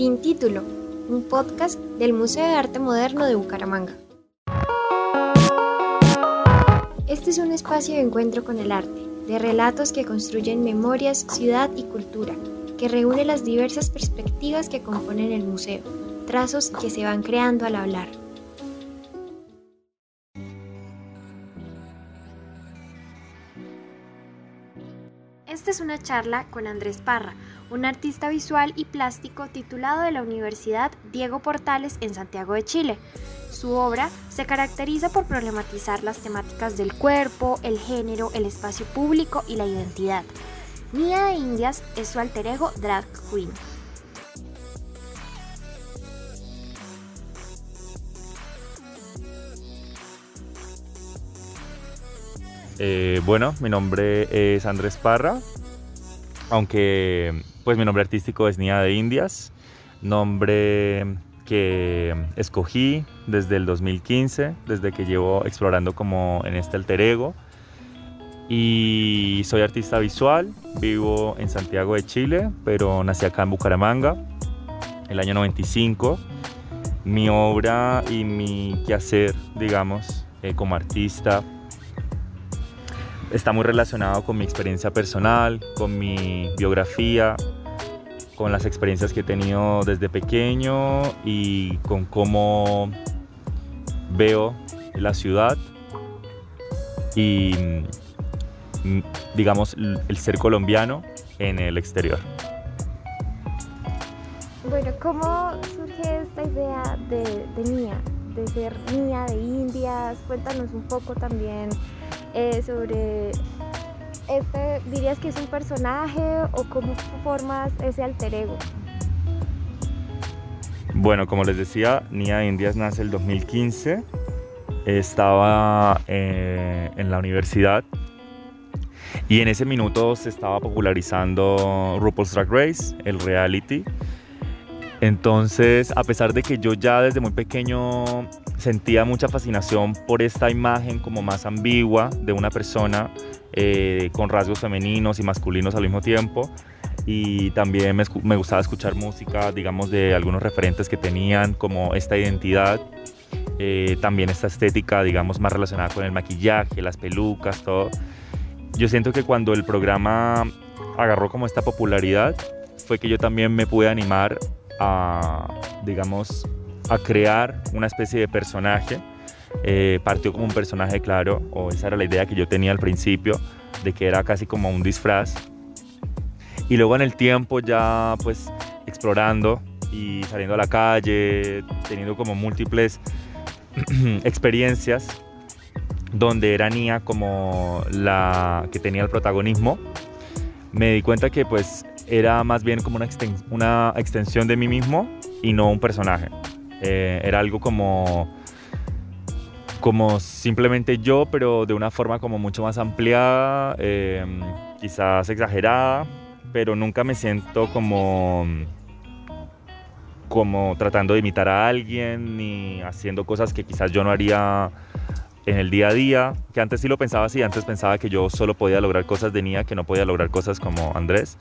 Sin título, un podcast del Museo de Arte Moderno de Bucaramanga. Este es un espacio de encuentro con el arte, de relatos que construyen memorias, ciudad y cultura, que reúne las diversas perspectivas que componen el museo, trazos que se van creando al hablar. Esta es una charla con Andrés Parra, un artista visual y plástico titulado de la Universidad Diego Portales en Santiago de Chile. Su obra se caracteriza por problematizar las temáticas del cuerpo, el género, el espacio público y la identidad. Nia de Indias es su alter ego drag queen. Eh, bueno, mi nombre es Andrés Parra, aunque pues mi nombre artístico es Nia de Indias, nombre que escogí desde el 2015, desde que llevo explorando como en este alter ego. Y soy artista visual, vivo en Santiago de Chile, pero nací acá en Bucaramanga, el año 95. Mi obra y mi quehacer, digamos, eh, como artista, está muy relacionado con mi experiencia personal, con mi biografía, con las experiencias que he tenido desde pequeño y con cómo veo la ciudad y mm, digamos el ser colombiano en el exterior. Bueno, ¿cómo surge esta idea de, de Mía? De ser Mía de Indias. Cuéntanos un poco también eh, sobre este, ¿dirías que es un personaje o cómo formas ese alter ego? Bueno, como les decía, Nia Indias nace el 2015. Estaba eh, en la universidad y en ese minuto se estaba popularizando RuPaul's Drag Race, el reality. Entonces, a pesar de que yo ya desde muy pequeño sentía mucha fascinación por esta imagen como más ambigua de una persona eh, con rasgos femeninos y masculinos al mismo tiempo, y también me, gustaba escuchar música, digamos, de algunos referentes que tenían como esta identidad, eh, también esta estética, digamos, más relacionada con el maquillaje, las pelucas, todo. Yo siento que cuando el programa agarró como esta popularidad, fue que yo también me pude animar a, digamos, a crear una especie de personaje. Eh, partió como un personaje claro, o esa era la idea que yo tenía al principio, de que era casi como un disfraz. Y luego en el tiempo ya pues explorando y saliendo a la calle, teniendo como múltiples experiencias donde era Nia como la que tenía el protagonismo, me di cuenta que pues era más bien como una, una extensión de mí mismo y no un personaje. Eh, era algo como, como simplemente yo, pero de una forma como mucho más ampliada, em, quizás exagerada, pero nunca me siento como como tratando de imitar a alguien ni haciendo cosas que quizás yo no haría en el día a día, que antes sí lo pensaba así, antes pensaba que yo solo podía lograr cosas de Nia, que no podía lograr cosas como Andrés.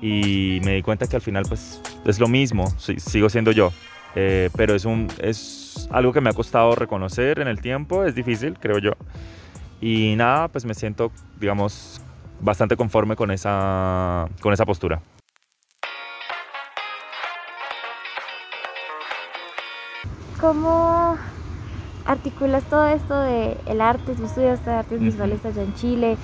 Y me di cuenta que al final pues es lo mismo, sigo siendo yo. Eh, pero es, un, es algo que me ha costado reconocer en el tiempo, es difícil, creo yo. Y nada, pues me siento, digamos, bastante conforme con esa, con esa postura. ¿Cómo articulas todo esto de el arte, tú estudias artes visuales allá en Chile,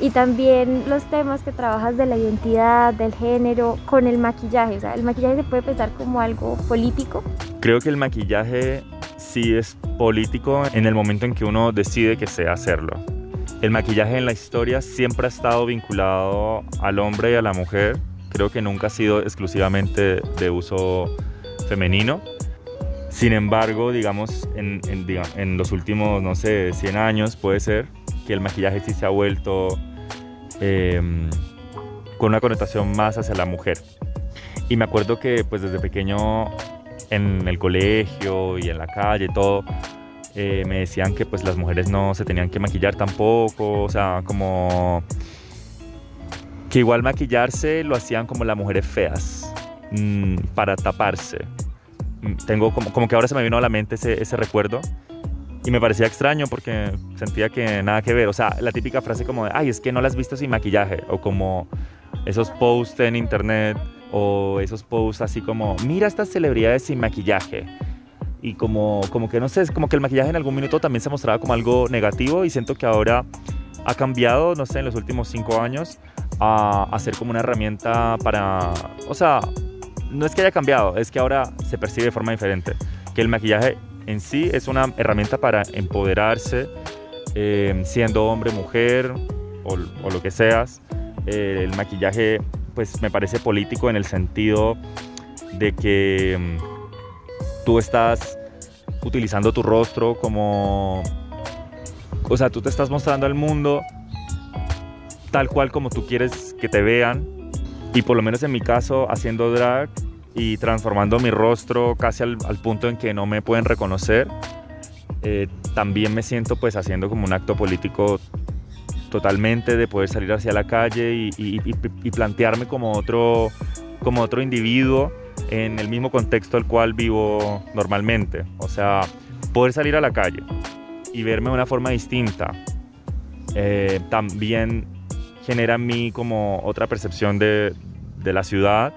y también los temas que trabajas de la identidad, del género, con el maquillaje. O sea, ¿el maquillaje se puede pensar como algo político? Creo que el maquillaje sí es político en el momento en que uno decide que sea hacerlo. El maquillaje en la historia siempre ha estado vinculado al hombre y a la mujer. Creo que nunca ha sido exclusivamente de uso femenino. Sin embargo, digamos, en, en, en los últimos, no sé, 100 años puede ser, que el maquillaje sí se ha vuelto em, con una connotación más hacia la mujer. Y me acuerdo que pues desde pequeño en el colegio y en la calle, todo, eh, me decían que pues las mujeres no se tenían que maquillar tampoco, o sea, como que igual maquillarse lo hacían como las mujeres feas, mm, para taparse. Mm, tengo como, como que ahora se me vino a la mente ese, ese recuerdo y me parecía extraño porque sentía que nada que ver. O sea, la típica frase como de, ay, es que no la has visto sin maquillaje. O como esos posts en internet o esos posts así como, mira estas celebridades sin maquillaje. Y como, como que no sé, es como que el maquillaje en algún minuto también se mostraba como algo negativo y siento que ahora ha cambiado, no sé, en los últimos cinco años a, a ser como una herramienta para, o sea, no es que haya cambiado, es que ahora se percibe de forma diferente. Que el maquillaje en sí es una herramienta para empoderarse, eh, siendo hombre, mujer o, lo que seas. Eh, el maquillaje pues me parece político en el sentido de que mm, tú estás utilizando tu rostro como... O sea, tú te estás mostrando al mundo tal cual como tú quieres que te vean. Y por lo menos en mi caso, haciendo drag, y transformando mi rostro casi al, punto en que no me pueden reconocer. Eh, también me siento pues haciendo como un acto político totalmente de poder salir hacia la calle y, plantearme como otro, como otro individuo en el mismo contexto al cual vivo normalmente. O sea, poder salir a la calle y verme de una forma distinta eh, también genera en mí como otra percepción de, de la ciudad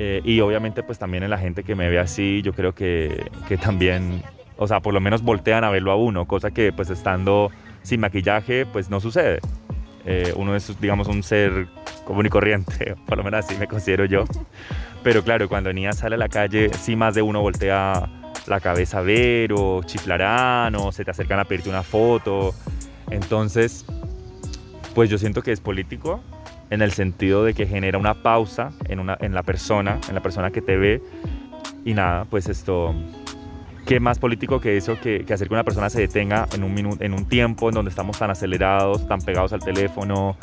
eh, y obviamente pues también en la gente que me ve así, yo creo que, que, también, o sea, por lo menos voltean a verlo a uno, cosa que pues estando sin maquillaje pues no sucede. Eh, uno es, digamos, un ser común y corriente, por lo menos así me considero yo. Pero claro, cuando niña sale a la calle, sí más de uno voltea la cabeza a ver o chiflarán o se te acercan a pedirte una foto. Entonces, pues yo siento que es político, en el sentido de que genera una pausa en, una, en la persona, en la persona que te ve. Y nada, pues esto, ¿qué más político que eso, que, hacer que una persona se detenga en un, minuto, en un tiempo en donde estamos tan acelerados, tan pegados al teléfono,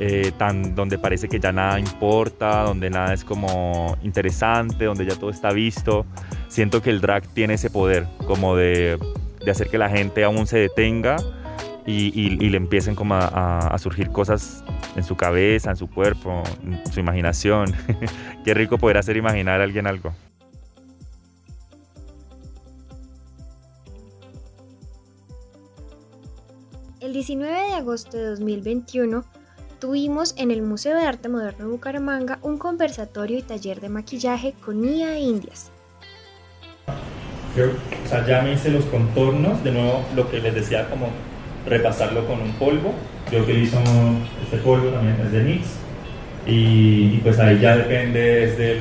eh, tan, donde parece que ya nada importa, donde nada es como interesante, donde ya todo está visto. Siento que el drag tiene ese poder como de, de hacer que la gente aún se detenga y, le empiecen como a, surgir cosas en su cabeza, en su cuerpo, en su imaginación. Qué rico poder hacer imaginar a alguien algo. El 19 de agosto de 2021 tuvimos en el Museo de Arte Moderno de Bucaramanga un conversatorio y taller de maquillaje con Nia Indias. Yo, o sea, ya me hice los contornos, de nuevo lo que les decía como repasarlo con un polvo. Yo utilizo este polvo también, es de NYX. Y, pues ahí ya depende de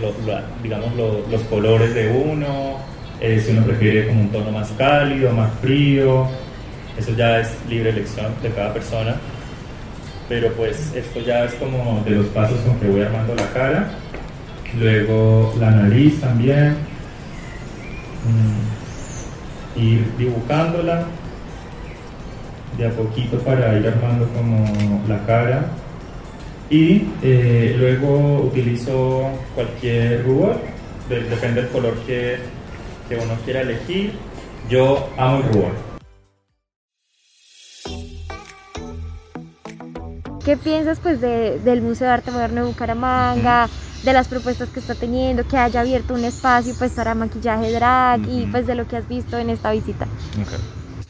digamos, los colores de uno, eh, si uno prefiere como un tono más cálido, más frío, eso ya es libre elección de cada persona. Pero pues esto ya es como de los pasos con que voy armando la cara. Luego la nariz también. Mm, ir dibujándola de a poquito para ir armando como la cara. Y eh, luego utilizo cualquier rubor, depende del color que, que uno quiera elegir. Yo amo el rubor. ¿Qué piensas pues del Museo de Arte Moderno de Bucaramanga, de las propuestas que está teniendo, que haya abierto un espacio pues para maquillaje drag y pues de lo que has visto en esta visita?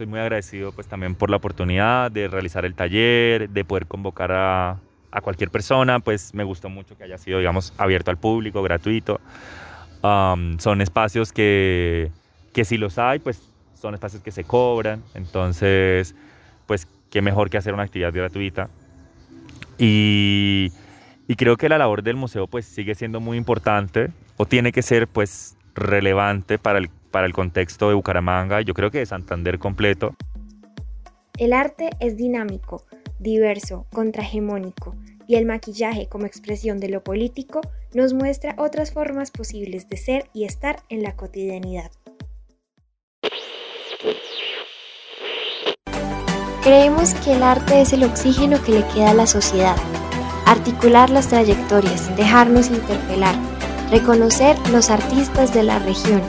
Estoy muy agradecido pues también por la oportunidad de realizar el taller, de poder convocar a, a cualquier persona, pues me gustó mucho que haya sido, digamos, abierto al público, gratuito. son espacios que, que si los hay, pues son espacios que se cobran, entonces, pues qué mejor que hacer una actividad gratuita. Y, y creo que la labor del museo pues sigue siendo muy importante o tiene que ser pues relevante para el para el contexto de Bucaramanga y yo creo que de Santander completo. El arte es dinámico, diverso, contrahegemónico y el maquillaje como expresión de lo político nos muestra otras formas posibles de ser y estar en la cotidianidad. Creemos que el arte es el oxígeno que le queda a la sociedad. Articular las trayectorias, dejarnos interpelar, reconocer los artistas de la región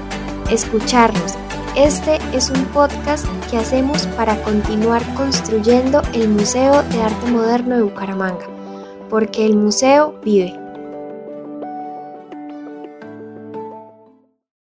escucharnos. Este es un podcast que hacemos para continuar construyendo el Museo de Arte Moderno de Bucaramanga, porque el museo vive.